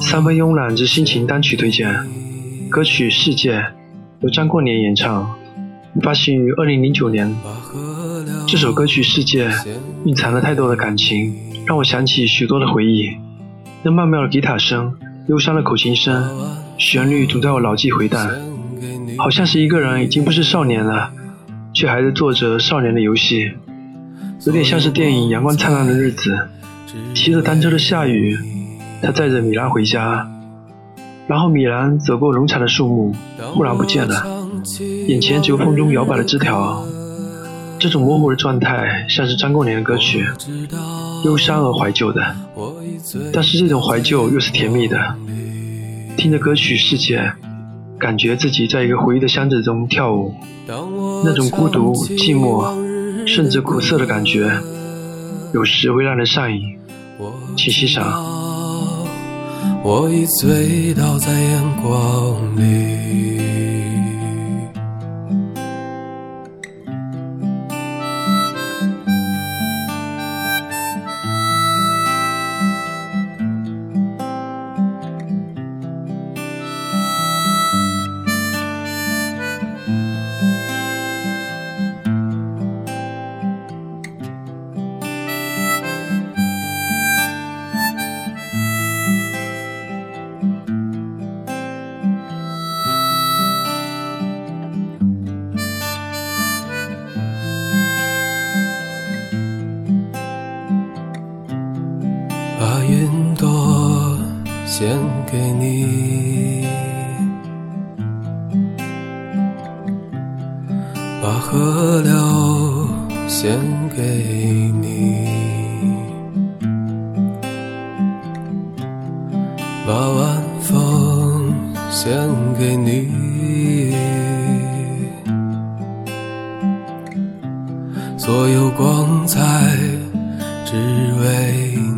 三分慵懒之心情单曲推荐，歌曲《世界》由张过年演唱，发行于二零零九年。这首歌曲《世界》蕴藏了太多的感情，让我想起许多的回忆。那曼妙的吉他声，忧伤的口琴声，旋律总在我脑际回荡，好像是一个人已经不是少年了，却还在做着少年的游戏，有点像是电影《阳光灿烂的日子》，骑着单车的下雨。他载着米兰回家，然后米兰走过农场的树木，忽然不见了，眼前只有风中摇摆的枝条。这种模糊的状态像是张过年的歌曲，忧伤而怀旧的，但是这种怀旧又是甜蜜的。听着歌曲《世界》，感觉自己在一个回忆的箱子中跳舞，那种孤独、寂寞，甚至苦涩的感觉，有时会让人上瘾。请欣赏。我已醉倒在阳光里。云朵献给你，把河流献给你，把晚风献给你，所有光彩只为你。